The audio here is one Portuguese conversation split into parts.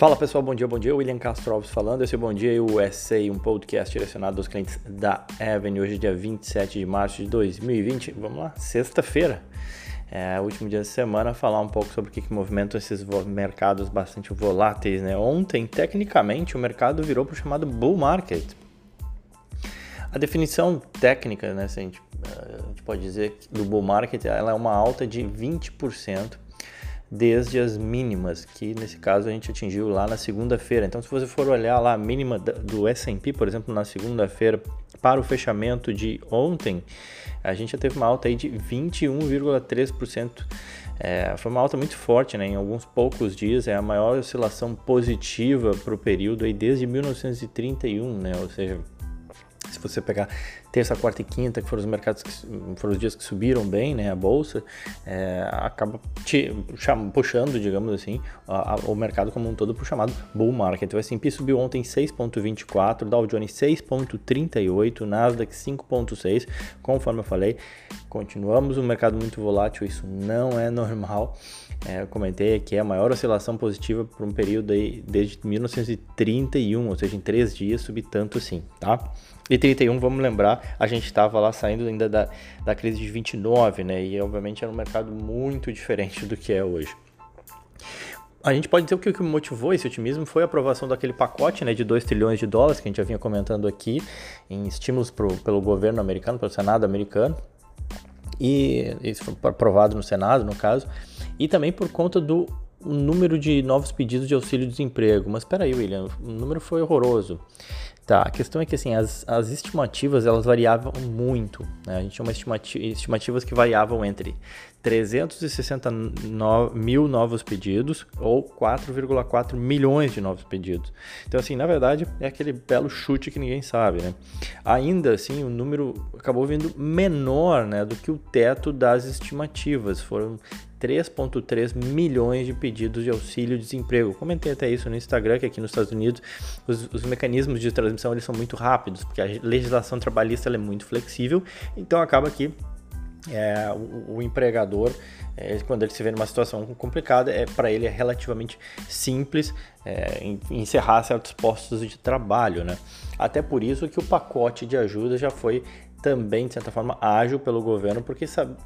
Fala pessoal, bom dia, bom dia. William Castro Alves falando. Esse é o Bom Dia USA, um podcast direcionado aos clientes da Avenue. Hoje é dia 27 de março de 2020. Vamos lá, sexta-feira. É, último dia da semana, falar um pouco sobre o que, que movimenta esses mercados bastante voláteis. Né? Ontem, tecnicamente, o mercado virou para o chamado bull market. A definição técnica, né, a, gente, a gente pode dizer do bull market, ela é uma alta de 20% desde as mínimas, que nesse caso a gente atingiu lá na segunda-feira. Então, se você for olhar lá a mínima do S&P, por exemplo, na segunda-feira para o fechamento de ontem, a gente já teve uma alta aí de 21,3%. É, foi uma alta muito forte, né? Em alguns poucos dias é a maior oscilação positiva para o período aí desde 1931, né? Ou seja, se você pegar terça, quarta e quinta, que foram os mercados que foram os dias que subiram bem, né, a bolsa, é, acaba te, puxando, digamos assim, a, a, o mercado como um todo para o chamado bull market. O S&P subiu ontem 6.24, Dow Jones 6.38, Nasdaq 5.6, conforme eu falei, continuamos um mercado muito volátil, isso não é normal. É, eu comentei aqui a maior oscilação positiva por um período aí desde 1931, ou seja, em três dias subir tanto assim, tá? E 31, vamos lembrar, a gente estava lá saindo ainda da, da crise de 29, né? E obviamente era um mercado muito diferente do que é hoje. A gente pode dizer que o que motivou esse otimismo foi a aprovação daquele pacote né, de 2 trilhões de dólares que a gente já vinha comentando aqui, em estímulos pro, pelo governo americano, pelo Senado americano. E isso foi aprovado no Senado, no caso, e também por conta do número de novos pedidos de auxílio-desemprego. Mas espera aí, William, o número foi horroroso. Tá, a questão é que assim, as, as estimativas elas variavam muito. Né? A gente tinha estimativa, estimativas que variavam entre 360 no, mil novos pedidos ou 4,4 milhões de novos pedidos. Então, assim, na verdade, é aquele belo chute que ninguém sabe, né? Ainda assim, o número acabou vindo menor né, do que o teto das estimativas. Foram 3,3 milhões de pedidos de auxílio-desemprego. Comentei até isso no Instagram, que aqui nos Estados Unidos os, os, mecanismos de transmissão eles são muito rápidos, porque a legislação trabalhista é muito flexível, então acaba que é, o, o, empregador, é, quando ele se vê numa situação complicada, é, para ele é relativamente simples é, encerrar certos postos de trabalho. Né? Até por isso que o pacote de ajuda já foi também, de certa forma, ágil pelo governo, porque sabe,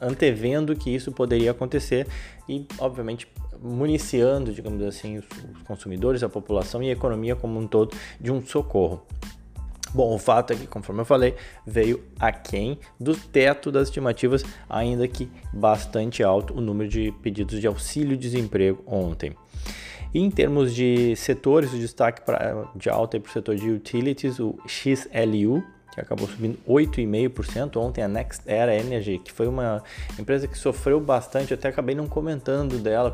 antevendo que isso poderia acontecer e, obviamente, municiando, digamos assim, os consumidores, a população e a economia como um todo de um socorro. Bom, o fato é que, conforme eu falei, veio aquém do teto das estimativas, ainda que bastante alto o número de pedidos de auxílio-desemprego ontem. Em termos de setores, o destaque pra, de alta para o setor de utilities, o XLU, que acabou subindo 8,5% ontem, a Next Era Energy, que foi uma empresa que sofreu bastante, até acabei não comentando dela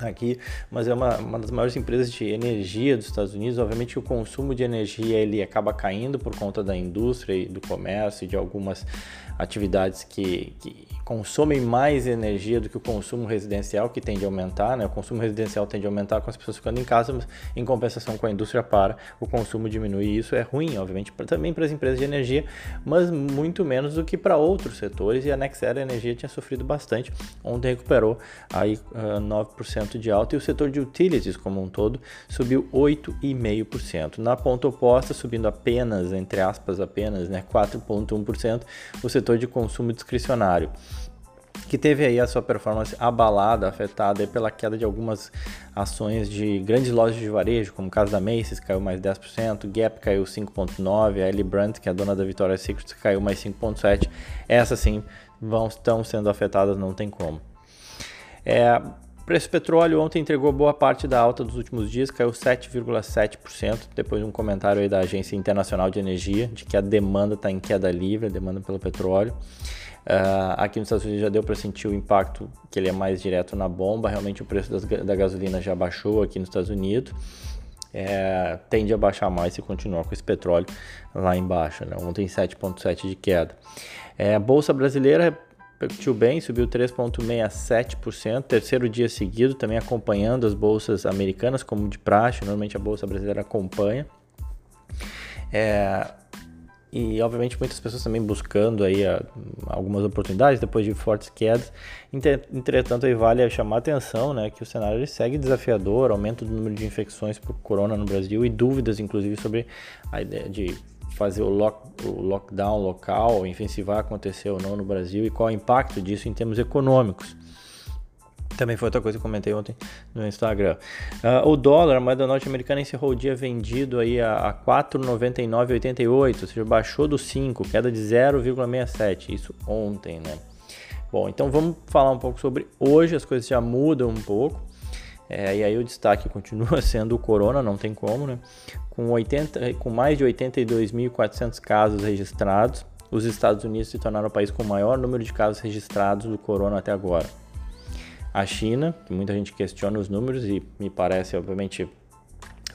aqui, mas é uma, uma das maiores empresas de energia dos Estados Unidos. Obviamente o consumo de energia ele acaba caindo por conta da indústria e do comércio e de algumas atividades que, que consomem mais energia do que o consumo residencial, que tende a aumentar, né? O consumo residencial tende a aumentar com as pessoas ficando em casa, mas em compensação com a indústria para, o consumo diminui. E isso é ruim, obviamente, pra, também para as empresas de energia, mas muito menos do que para outros setores. E a Nexera Energia tinha sofrido bastante. Ontem recuperou aí uh, 9% de alta e o setor de utilities como um todo subiu 8,5%. Na ponta oposta, subindo apenas, entre aspas, apenas, né, 4,1%, o setor de consumo discricionário que teve aí a sua performance abalada, afetada pela queda de algumas ações de grandes lojas de varejo, como o caso da Macy's, caiu mais 10%, Gap caiu 5,9%, a Ellie Brandt, que é a dona da Victoria's Secret, caiu mais 5,7%. Essas sim vão, estão sendo afetadas, não tem como. É, preço do petróleo ontem entregou boa parte da alta dos últimos dias, caiu 7,7%, depois de um comentário aí da Agência Internacional de Energia, de que a demanda está em queda livre, a demanda pelo petróleo. Uh, aqui nos Estados Unidos já deu para sentir o impacto que ele é mais direto na bomba. Realmente o preço das, da gasolina já baixou aqui nos Estados Unidos. É, tende a baixar mais se continuar com esse petróleo lá embaixo. Né? Ontem 7,7% de queda. É, a Bolsa Brasileira repercutiu bem, subiu 3,67%, terceiro dia seguido, também acompanhando as bolsas americanas, como de praxe, normalmente a Bolsa Brasileira acompanha. É, e obviamente muitas pessoas também buscando aí a, algumas oportunidades depois de fortes quedas. Entretanto, aí vale chamar atenção, né, que o cenário segue desafiador, aumento do número de infecções por corona no Brasil e dúvidas, inclusive, sobre a ideia de fazer o, lock, o lockdown local, enfim, se vai acontecer ou não no Brasil e qual o impacto disso em termos econômicos. Também foi outra coisa que eu comentei ontem no Instagram. Uh, o dólar, a moeda norte-americana, encerrou o dia vendido aí a, a 4,9988, ou seja, baixou do 5, queda de 0,67, isso ontem, né? Bom, então vamos falar um pouco sobre hoje, as coisas já mudam um pouco. É, e aí o destaque continua sendo o corona, não tem como, né? Com, 80, com mais de 82.400 casos registrados, os Estados Unidos se tornaram o país com o maior número de casos registrados do corona até agora. A China, que muita gente questiona os números e me parece, obviamente,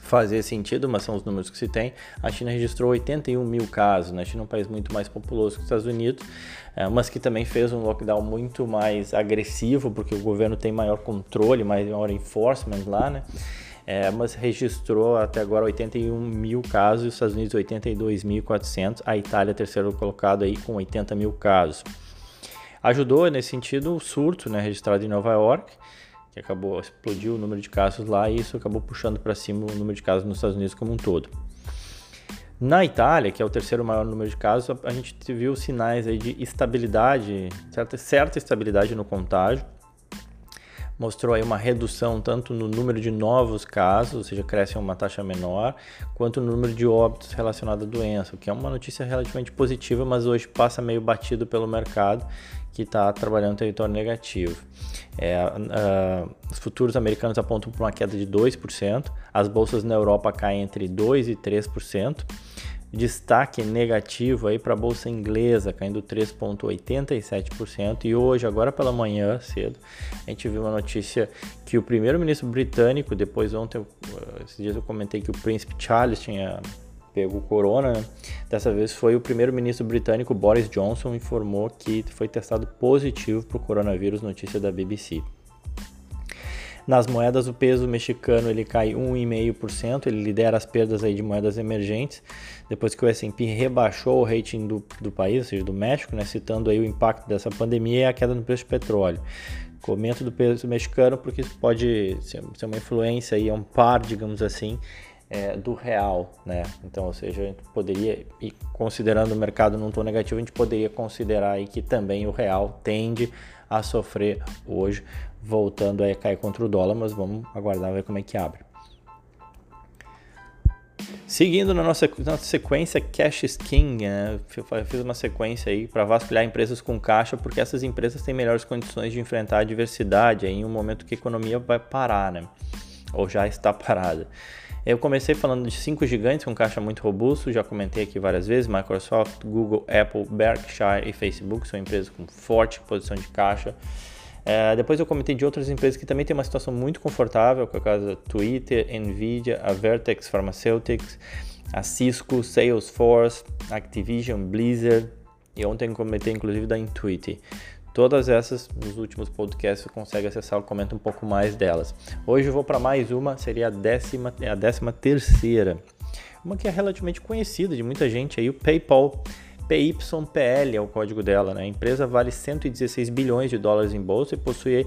fazer sentido, mas são os números que se tem. A China registrou 81 mil casos, né? A China é um país muito mais populoso que os Estados Unidos, é, mas que também fez um lockdown muito mais agressivo, porque o governo tem maior controle, maior enforcement lá, né? É, mas registrou até agora 81 mil casos, os Estados Unidos 82.400, a Itália terceiro colocado aí com 80 mil casos. Ajudou nesse sentido o surto né, registrado em Nova York, que acabou explodiu o número de casos lá e isso acabou puxando para cima o número de casos nos Estados Unidos como um todo. Na Itália, que é o terceiro maior número de casos, a gente viu sinais aí de estabilidade, certa, certa estabilidade no contágio. Mostrou aí uma redução tanto no número de novos casos, ou seja, cresce uma taxa menor, quanto no número de óbitos relacionados à doença, o que é uma notícia relativamente positiva, mas hoje passa meio batido pelo mercado que está trabalhando território negativo. É, uh, os futuros americanos apontam para uma queda de 2%, as bolsas na Europa caem entre 2% e 3%. Destaque negativo aí para a bolsa inglesa, caindo 3,87%. E hoje, agora pela manhã, cedo, a gente viu uma notícia que o primeiro-ministro britânico, depois ontem, esses dias eu comentei que o príncipe Charles tinha pegou corona, né? dessa vez foi o primeiro-ministro britânico Boris Johnson informou que foi testado positivo para o coronavírus, notícia da BBC. Nas moedas, o peso mexicano ele cai 1,5%, ele lidera as perdas aí de moedas emergentes, depois que o S&P rebaixou o rating do, do país, ou seja, do México, né, citando aí o impacto dessa pandemia e a queda no preço do petróleo. Comento do peso mexicano porque isso pode ser uma influência aí, é um par, digamos assim, é, do real, né? Então, ou seja, a gente poderia, e considerando o mercado num tom negativo, a gente poderia considerar aí que também o real tende a sofrer hoje, voltando a cair contra o dólar, mas vamos aguardar ver como é que abre. Seguindo na nossa, nossa sequência Cash is King, né? eu fiz uma sequência aí para vasculhar empresas com caixa, porque essas empresas têm melhores condições de enfrentar a adversidade em um momento que a economia vai parar, né? Ou já está parada. Eu comecei falando de cinco gigantes com caixa muito robusto, já comentei aqui várias vezes: Microsoft, Google, Apple, Berkshire e Facebook são empresas com forte posição de caixa. É, depois eu comentei de outras empresas que também têm uma situação muito confortável, como o caso da Twitter, Nvidia, a Vertex Pharmaceuticals, a Cisco, Salesforce, Activision, Blizzard e ontem comentei inclusive da Intuit. Todas essas, nos últimos podcasts, você consegue acessar, eu comento um pouco mais delas. Hoje eu vou para mais uma, seria a décima, a décima terceira. Uma que é relativamente conhecida de muita gente aí, o PayPal. PYPL é o código dela, né? A empresa vale 116 bilhões de dólares em bolsa e possui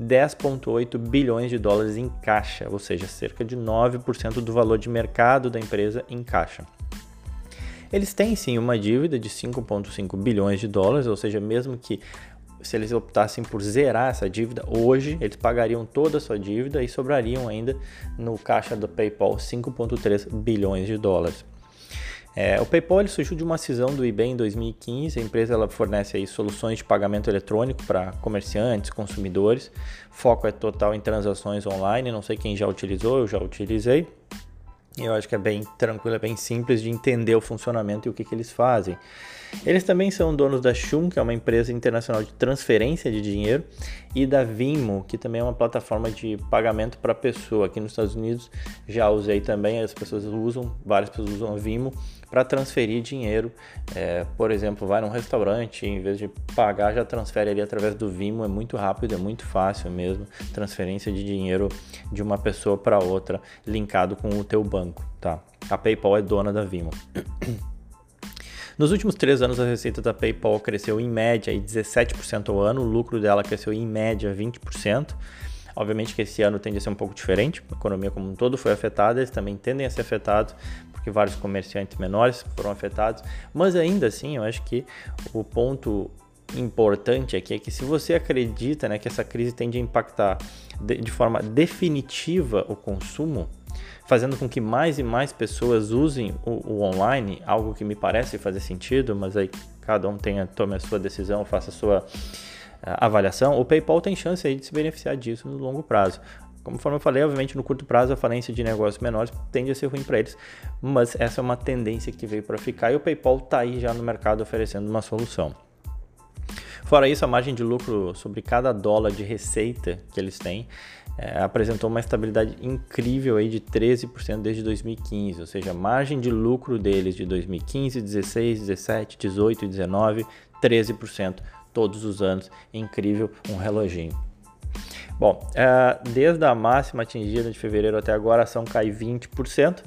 10,8 bilhões de dólares em caixa, ou seja, cerca de 9% do valor de mercado da empresa em caixa. Eles têm sim uma dívida de 5,5 bilhões de dólares, ou seja, mesmo que se eles optassem por zerar essa dívida hoje, eles pagariam toda a sua dívida e sobrariam ainda no caixa do PayPal 5,3 bilhões de dólares. É, o PayPal surgiu de uma cisão do eBay em 2015. A empresa ela fornece aí soluções de pagamento eletrônico para comerciantes, consumidores. Foco é total em transações online. Não sei quem já utilizou, eu já utilizei. Eu acho que é bem tranquilo, é bem simples de entender o funcionamento e o que, que eles fazem. Eles também são donos da Shum, que é uma empresa internacional de transferência de dinheiro, e da Vimo, que também é uma plataforma de pagamento para pessoa. Aqui nos Estados Unidos já usei também, as pessoas usam, várias pessoas usam a Vimo para transferir dinheiro. É, por exemplo, vai num restaurante, em vez de pagar, já transfere ali através do Vimo, é muito rápido, é muito fácil mesmo, transferência de dinheiro de uma pessoa para outra, linkado com o teu banco, tá? A PayPal é dona da Vimo. Nos últimos três anos, a receita da PayPal cresceu em média 17% ao ano, o lucro dela cresceu em média 20%. Obviamente que esse ano tende a ser um pouco diferente, a economia como um todo foi afetada, eles também tendem a ser afetados, porque vários comerciantes menores foram afetados, mas ainda assim eu acho que o ponto importante aqui é que se você acredita né, que essa crise tende a impactar de, de forma definitiva o consumo, fazendo com que mais e mais pessoas usem o, o, online, algo que me parece fazer sentido, mas aí cada um tenha, tome a sua decisão, faça a sua uh, avaliação, o PayPal tem chance aí de se beneficiar disso no longo prazo. Conforme eu falei, obviamente no curto prazo a falência de negócios menores tende a ser ruim para eles, mas essa é uma tendência que veio para ficar e o PayPal está aí já no mercado oferecendo uma solução. Fora isso, a margem de lucro sobre cada dólar de receita que eles têm é, apresentou uma estabilidade incrível aí de 13% desde 2015, ou seja, a margem de lucro deles de 2015, 16, 17, 18 e 19, 13% todos os anos, incrível, um reloginho. Bom, é, desde a máxima atingida de fevereiro até agora, a ação cai 20%.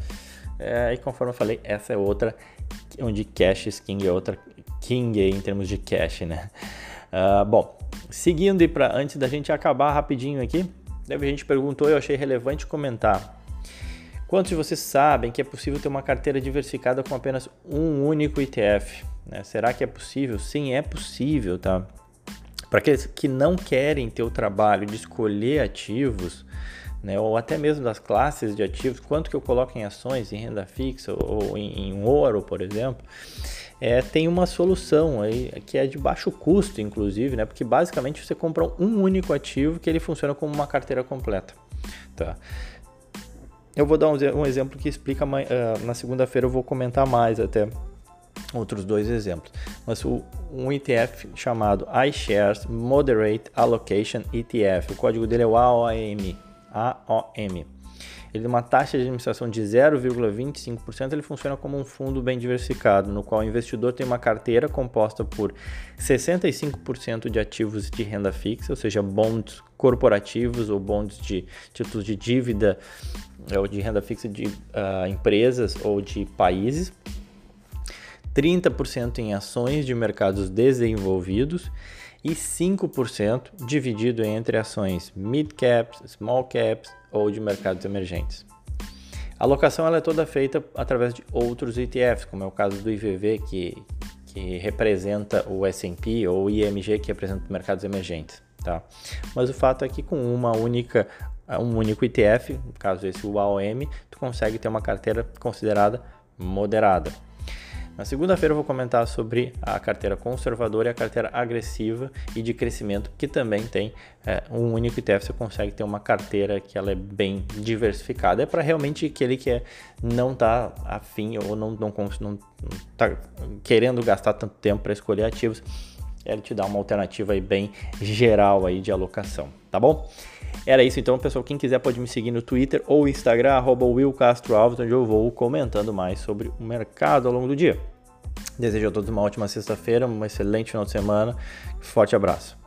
É, e conforme eu falei, essa é outra onde cash king é outra king em termos de cash, né? Uh, bom, seguindo e para antes da gente acabar rapidinho aqui, a gente perguntou eu achei relevante comentar. Quantos de vocês sabem que é possível ter uma carteira diversificada com apenas um único ETF? Né? Será que é possível? Sim, é possível, tá? Para aqueles que não querem ter o trabalho de escolher ativos, né, ou até mesmo das classes de ativos, quanto que eu coloco em ações, em renda fixa ou em, em ouro, por exemplo, é, tem uma solução aí que é de baixo custo, inclusive, né? Porque basicamente você compra um único ativo que ele funciona como uma carteira completa. Tá? Eu vou dar um, um exemplo que explica uh, na segunda-feira eu vou comentar mais até outros dois exemplos. Mas o, um ETF chamado iShares Moderate Allocation ETF, o código dele é o AOM. AOM. Ele tem uma taxa de administração de 0,25%, ele funciona como um fundo bem diversificado, no qual o investidor tem uma carteira composta por 65% de ativos de renda fixa, ou seja, bonds corporativos ou bonds de títulos de dívida ou de renda fixa de uh, empresas ou de países, 30% em ações de mercados desenvolvidos e 5% dividido entre ações mid caps, small caps ou de mercados emergentes. A alocação ela é toda feita através de outros ETFs, como é o caso do IVV, que, que representa o S&P, ou o IMG, que representa os mercados emergentes. Tá? Mas o fato é que com uma única, um único ETF, no caso esse o AOM, tu consegue ter uma carteira considerada moderada. Na segunda-feira eu vou comentar sobre a carteira conservadora e a carteira agressiva e de crescimento, que também tem é, um único ETF, você consegue ter uma carteira que ela é bem diversificada. É para realmente aquele que é, não está afim ou não está não, não tá querendo gastar tanto tempo para escolher ativos, ele te dá uma alternativa aí bem geral aí de alocação, tá bom? Era isso então, pessoal. Quem quiser pode me seguir no Twitter ou Instagram, arroba Alves, onde eu vou comentando mais sobre o mercado ao longo do dia. Desejo a todos uma ótima sexta-feira, um excelente final de semana. Forte abraço.